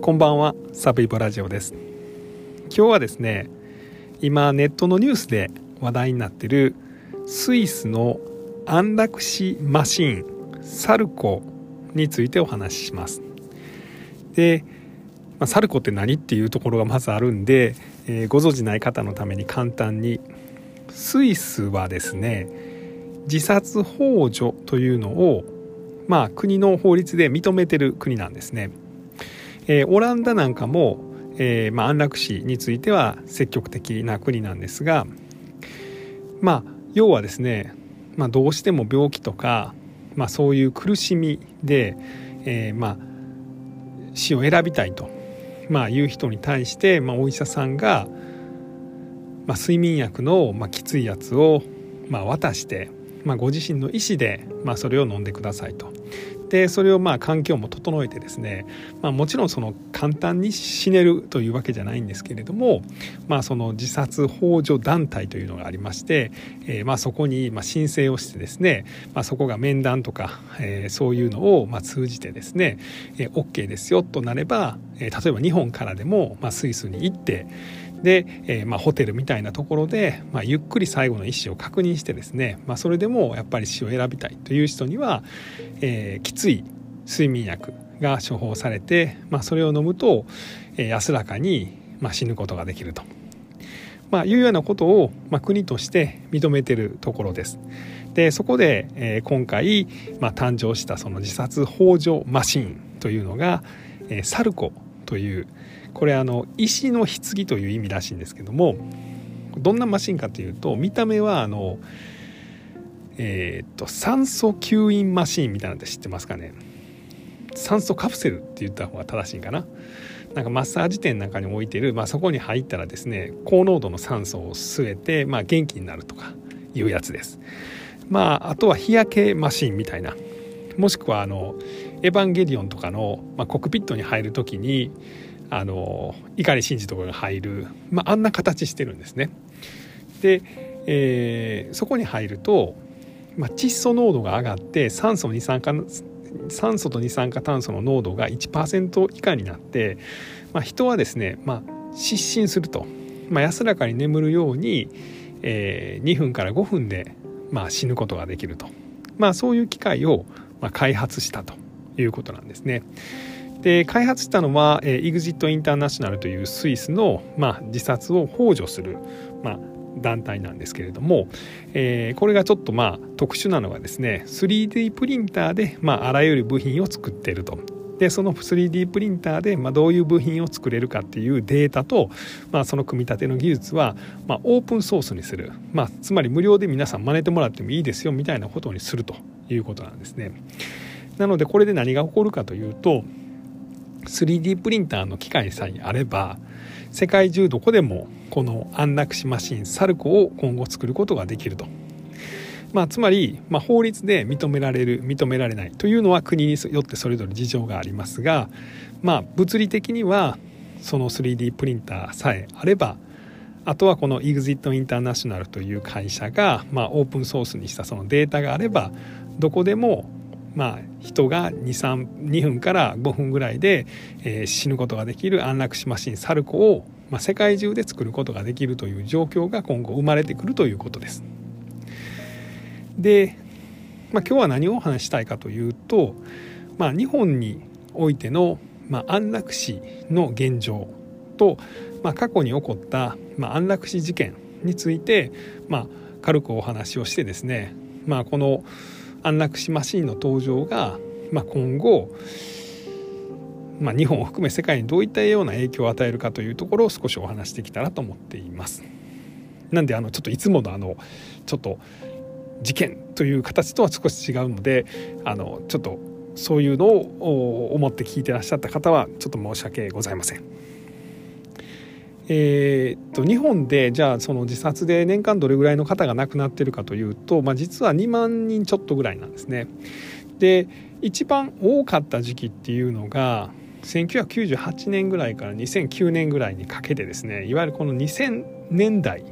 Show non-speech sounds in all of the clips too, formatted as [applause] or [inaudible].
こんばんはサブイボラジオです。今日はですね今ネットのニュースで話題になってるスイスの安楽死マシンサルコについてお話しします。で、まあ、サルコって何っていうところがまずあるんで、えー、ご存じない方のために簡単に。スイスはですね自殺幇助というのをまあ国の法律で認めてる国なんですね。えー、オランダなんかも、えー、まあ、安楽死については積極的な国なんですがまあ要はですね、まあ、どうしても病気とか、まあ、そういう苦しみで、えー、まあ死を選びたいと、まあ、いう人に対して、まあ、お医者さんが、まあ、睡眠薬の、まあ、きついやつを、まあ、渡して、まあ、ご自身の意思で、まあ、それを飲んでくださいと。でそれをまあ環境も整えてですね、まあ、もちろんその簡単に死ねるというわけじゃないんですけれども、まあ、その自殺幇助団体というのがありまして、えー、まあそこにまあ申請をしてですね、まあ、そこが面談とか、えー、そういうのをまあ通じてですね、えー、OK ですよとなれば、えー、例えば日本からでもまあスイスに行ってで、えー、まあ、ホテルみたいなところで、まあ、ゆっくり最後の意思を確認してですね、まあ、それでもやっぱり死を選びたいという人には、えー、きつい睡眠薬が処方されて、まあ、それを飲むと、えー、安らかに、まあ、死ぬことができると。まあ、いうようなことを、まあ、国として認めてるところです。でそこで、えー、今回、まあ、誕生したその自殺幇助マシンというのが、えー、サルコというこれあの石の棺という意味らしいんですけどもどんなマシンかというと見た目はあのえ、っと酸素吸引マシンみたいなのって知ってますかね？酸素カプセルって言った方が正しいかな？なんかマッサージ店なんかに置いてる、まあ、そこに入ったらですね高濃度の酸素を吸えて、まあ、元気になるとかいうやつです。まああとは日焼けマシンみたいな。もしくはあのエヴァンゲリオンとかの、まあ、コックピットに入る時にあの碇シンジとかが入る、まあ、あんな形してるんですね。で、えー、そこに入ると、まあ、窒素濃度が上がって酸素二酸化酸素と二酸化炭素の濃度が1%以下になって、まあ、人はですね、まあ、失神すると、まあ、安らかに眠るように、えー、2分から5分で、まあ、死ぬことができると、まあ、そういう機械を、まあ、開発したということなんですね。で開発したのは、えー、イグジット・インターナショナルというスイスの、まあ、自殺を幇助する、まあ、団体なんですけれども、えー、これがちょっとまあ特殊なのがですね 3D プリンターで、まあ、あらゆる部品を作っていると。でその 3D プリンターで、まあ、どういう部品を作れるかっていうデータと、まあ、その組み立ての技術は、まあ、オープンソースにする、まあ、つまり無料で皆さん真似てもらってもいいですよみたいなことにするということなんですね。なのでこれで何が起こるかというと 3D プリンターの機械さえあれば世界中どこでもこの安楽死マシンサルコを今後作ることができると。まあ、つまり、まあ、法律で認められる認められないというのは国によってそれぞれ事情がありますが、まあ、物理的にはその 3D プリンターさえあればあとはこの EXIT インターナショナルという会社が、まあ、オープンソースにしたそのデータがあればどこでもまあ、人が 2, 2分から5分ぐらいで、えー、死ぬことができる安楽死マシンサルコを、まあ、世界中で作ることができるという状況が今後生まれてくるということです。で、まあ、今日は何をお話したいかというと、まあ、日本においての、まあ、安楽死の現状と、まあ、過去に起こった、まあ、安楽死事件について、まあ、軽くお話をしてですね、まあ、この安楽死マシンの登場が、まあ、今後、まあ、日本を含め世界にどういったような影響を与えるかというところを少しお話してきたらと思っています。なんであのちょっといつものあのちょっと事件という形とは少し違うのであのちょっとそういうのを思って聞いてらっしゃった方はちょっと申し訳ございません。えー、っと日本でじゃあその自殺で年間どれぐらいの方が亡くなってるかというと、まあ、実は2万人ちょっとぐらいなんですね。で一番多かった時期っていうのが1998年ぐらいから2009年ぐらいにかけてですねいわゆるこの2000年代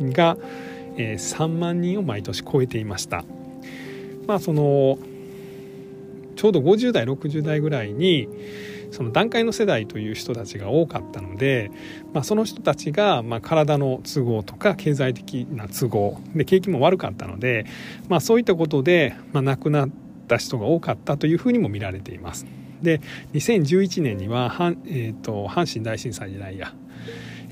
が、えー、3万人を毎年超えていました。まあそのちょうど50代60代ぐらいにその段階の世代という人たちが多かったので、まあ、その人たちがま体の都合とか経済的な都合で景気も悪かったので、まあ、そういったことで、ま亡くなった人が多かったというふうにも見られています。で2011年には、えーと、阪神大震災じゃないや、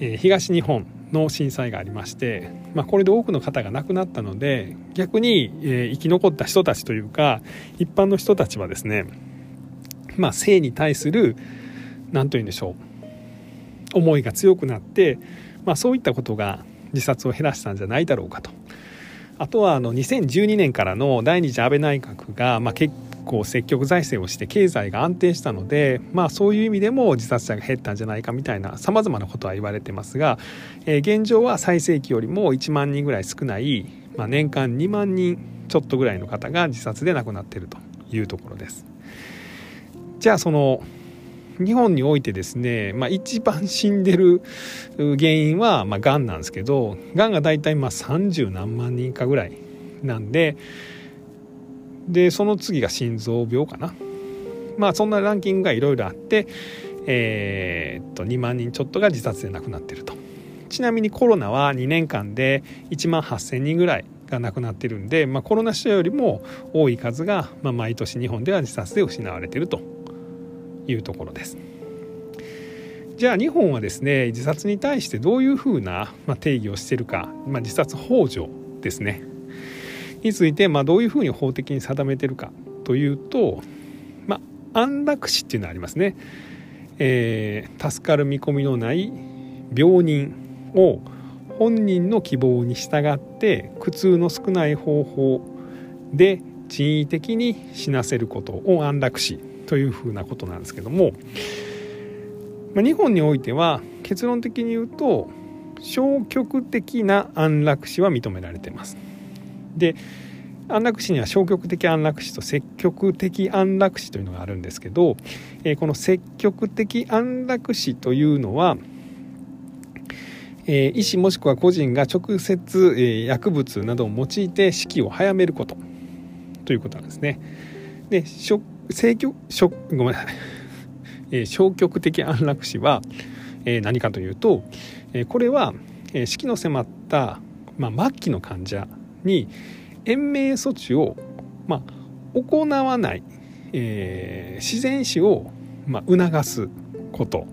えー、東日本の震災がありまして、まあ、これで多くの方が亡くなったので逆に、えー、生き残った人たちというか一般の人たちはですね、まあ、性に対する何と言うんでしょう思いが強くなって、まあ、そういったことが自殺を減らしたんじゃないだろうかと。あとはあの2012年からの第二次安倍内閣が、まあ、結構積極財政をして経済が安定したので、まあ、そういう意味でも自殺者が減ったんじゃないかみたいなさまざまなことは言われてますが、えー、現状は最盛期よりも1万人ぐらい少ない、まあ、年間2万人ちょっとぐらいの方が自殺で亡くなっているというところです。じゃあその日本においてですね、まあ、一番死んでる原因は、まあ、がんなんですけどがんが大体まあ30何万人かぐらいなんででその次が心臓病かな。まあそんなランキングがいろいろあってえー、っと2万人ちょっとが自殺で亡くなってると。ちなみにコロナは2年間で1万8,000人ぐらいが亡くなってるんで、まあ、コロナ死者よりも多い数が、まあ、毎年日本では自殺で失われてると。いうところです。じゃあ日本はですね自殺に対してどういうふうな定義をしてるか、まあ、自殺幇助ですねについて、ま、どういうふうに法的に定めてるかというと、まあ、安楽死っていうのがありますね、えー、助かる見込みのない病人を本人の希望に従って苦痛の少ない方法で人為的に死なせることを安楽死というふうなことなんですけども、まあ、日本においては結論的に言うと消極的な安楽死は認められてます。で安楽死には消極的安楽死と積極的安楽死というのがあるんですけど、えこの積極的安楽死というのは、え医師もしくは個人が直接、え薬物などを用いて死期を早めることということなんですね。で消極ごめん。なさい、え消極的安楽死は、え何かというと、えこれは、え死期の迫った、まあ、末期の患者に延命措置を、まあ、行わない、えー、自然死を、まあ、促すこと。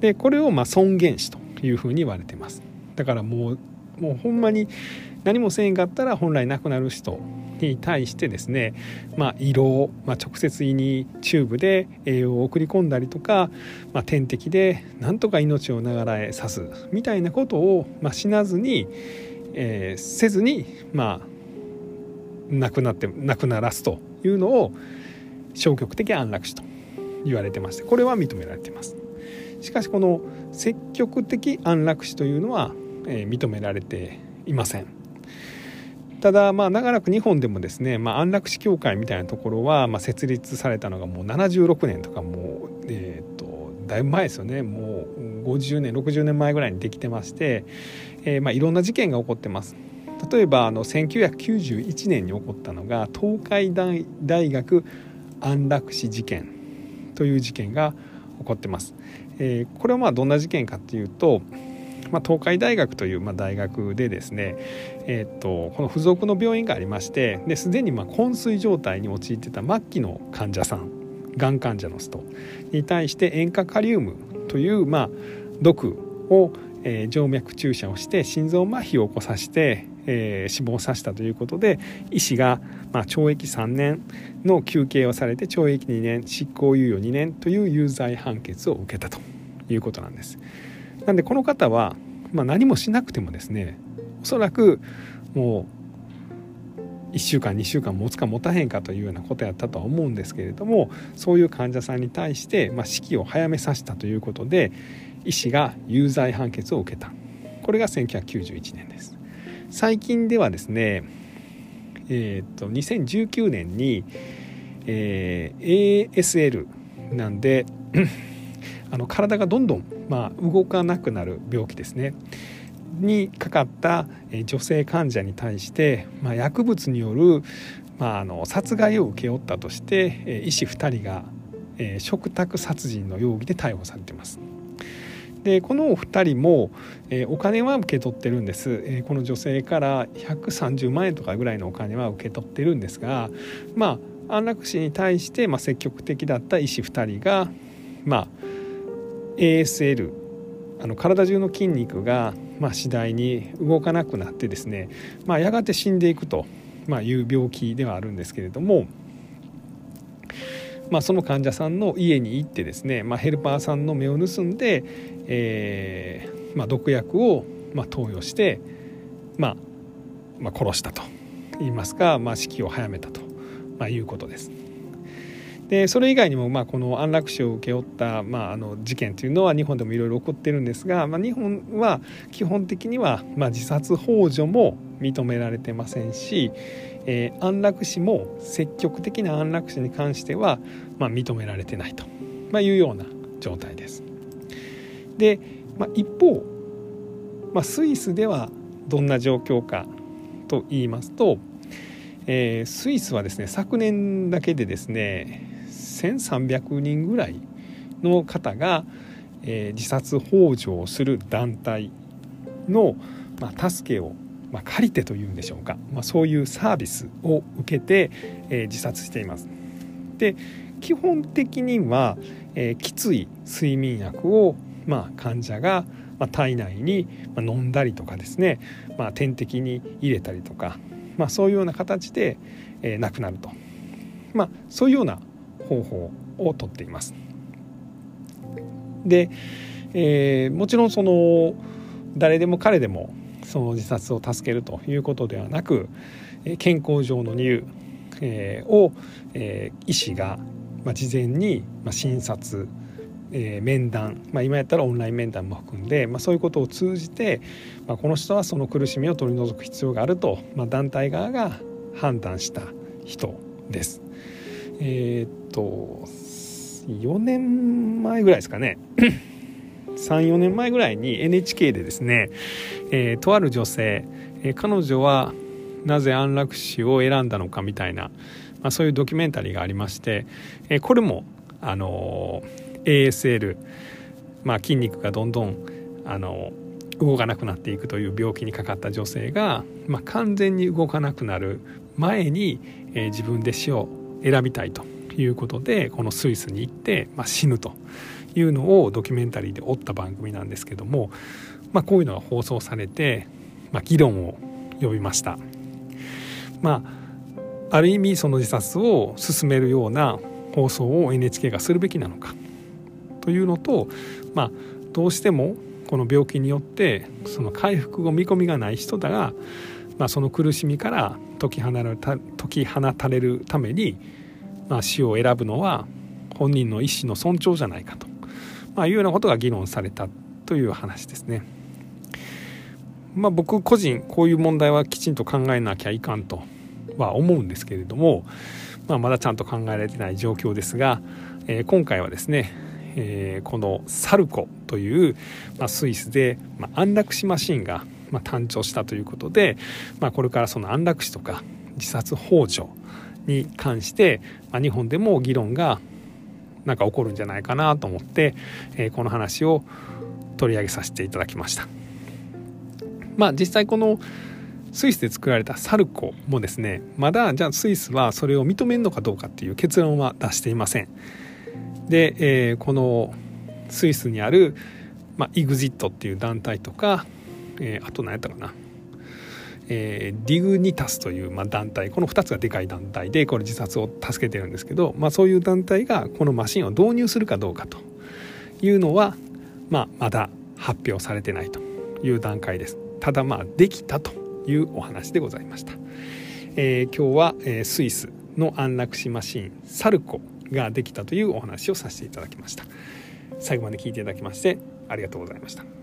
でこれをまあ尊厳死というふうに言われてます。だからもうもうほんまに何もせえんかったら本来亡くなる人に対してですね、まあ、胃ろう、まあ、直接胃にチューブで栄養を送り込んだりとか、まあ、点滴でなんとか命を長らえさすみたいなことを、まあ、死なずに、えー、せずにまあ亡くなって亡くならすというのを消極的安楽死と言われてましてこれは認められています。しかしこの積極的安楽死というのは、えー、認められていません。ただまあ長らく日本でもですね、まあ、安楽死協会みたいなところは、まあ、設立されたのがもう76年とかもう、えーとだいぶ前ですよねもう50年60年前ぐらいにできてまして、えー、まあいろんな事件が起こってます例えばあの1991年に起こったのが東海大学安楽死事件という事件が起こってます。えー、これはまあどんな事件かっていうと、まあ、東海大学というまあ大学でですね、えー、とこの付属の病院がありましてですでにまあ昏睡状態に陥ってた末期の患者さんがん患者の人に対して塩化カリウムというまあ毒を、えー、静脈注射をして心臓麻痺を起こさせて、えー、死亡させたということで医師が、まあ、懲役3年の求刑をされて懲役2年執行猶予2年という有罪判決を受けたということなんです。なんでこの方は、まあ、何もしなくてもですねおそらくもう1週間2週間持つか持たへんかというようなことやったとは思うんですけれどもそういう患者さんに対して、まあ、死期を早めさせたということで医師が有罪判決を受けた。これが1991年です。最近ではですねえー、と2019年に、えー、ASL なんで [clears throat] あの体がどんどん、まあ、動かなくなる病気ですねにかかった女性患者に対して、まあ、薬物による、まあ、あの殺害を請け負ったとして医師2人がえー、嘱託殺人の容疑で逮捕されています。でこのお二人も、え、お金は受け取ってるんです、え、この女性から130万円とかぐらいのお金は受け取ってるんですがまあ安楽死に対して、ま、積極的だった医師2人が、まあ、ASL あの体中の筋肉が、まあ、次第に動かなくなってですね、まあ、やがて死んでいくと、ま、いう病気ではあるんですけれども。まあ、その患者さんの家に行ってですね、まあ、ヘルパーさんの目を盗んで、えーまあ、毒薬を、まあ、投与して、まあまあ、殺したと言いますか、まあ、死期を早めたと、ま、いうことです。でそれ以外にも、まあ、この安楽死を請け負った、まあ、あの事件というのは日本でもいろいろ起こってるんですが、まあ、日本は基本的には、まあ、自殺幇助も認められてませんし、えー、安楽死も積極的な安楽死に関しては、まあ、認められてないと、まあ、いうような状態です。で、まあ、一方、まあ、スイスではどんな状況かと言いますと、えー、スイスはですね昨年だけでですね1300人ぐらいの方が、えー、自殺幇助をする団体の、まあ、助けを、まあ、借りてというんでしょうか、まあ、そういうサービスを受けて、えー、自殺しています。で基本的には、えー、きつい睡眠薬を、まあ、患者が、まあ、体内にまあ飲んだりとかですね、まあ、点滴に入れたりとか、まあ、そういうような形で、えー、亡くなると、まあ、そういうような方法をとっています。で、えー、もちろんその誰でも彼でもその自殺を助けるということではなく健康上の理由、えー、を、えー、医師が、まあ、事前に、まあ、診察えー、面談、まあ、今やったらオンライン面談も含んで、まあ、そういうことを通じて、まあ、この人はその苦しみを取り除く必要があると、まあ、団体側が判断した人です。えー、っと4年前ぐらいですかね。[coughs] 34年前ぐらいに NHK でですね、えー、とある女性、えー、彼女はなぜ安楽死を選んだのかみたいな、まあ、そういうドキュメンタリーがありまして、えー、これもあの ASL、まあ、筋肉がどんどんあの動かなくなっていくという病気にかかった女性が、まあ、完全に動かなくなる前に、え、自分で死を選びたいということでこのスイスに行って、まあ、死ぬというのをドキュメンタリーで追った番組なんですけども、まあ、こういうのが放送されて、まあ、議論を呼びました。まあ、ある意味その自殺を進めるような放送を NHK がするべきなのかというのと、まあ、どうしてもこの病気によってその回復を見込みがない人だが、まあ、その苦しみから解き放た解き放たれるために、まあ、死を選ぶのは本人の意思の尊重じゃないかと、まあ、いうようなことが議論されたという話ですね。まあ、僕個人こういう問題はきちんと考えなきゃいかんとは思うんですけれども、まあ、まだちゃんと考えられてない状況ですが、えー、今回はですねえー、このサルコという、まあ、スイスで、まあ、安楽死マシンが、まあ、誕生したということで、まあ、これからその安楽死とか自殺幇助に関して、まあ、日本でも議論がなんか起こるんじゃないかなと思って、えー、この話を取り上げさせていただきました。まあ実際このスイスで作られたサルコもですねまだじゃあスイスはそれを認めるのかどうかっていう結論は出していません。で、えー、このスイスにある、まあ、EXIT っていう団体とか、えー、あと何やったかな、えー、ディグニタスという、まあ、団体。この2つがでかい団体でこれ自殺を助けてるんですけど、まあ、そういう団体がこのマシンを導入するかどうかと。いうのは、まあ、まだ発表されてないという段階です。ただまあできたというお話でございました、えー、今日は、え、スイスの安楽死マシンサルコができたというお話をさせていただきました。最後まで聞いていただきましてありがとうございました。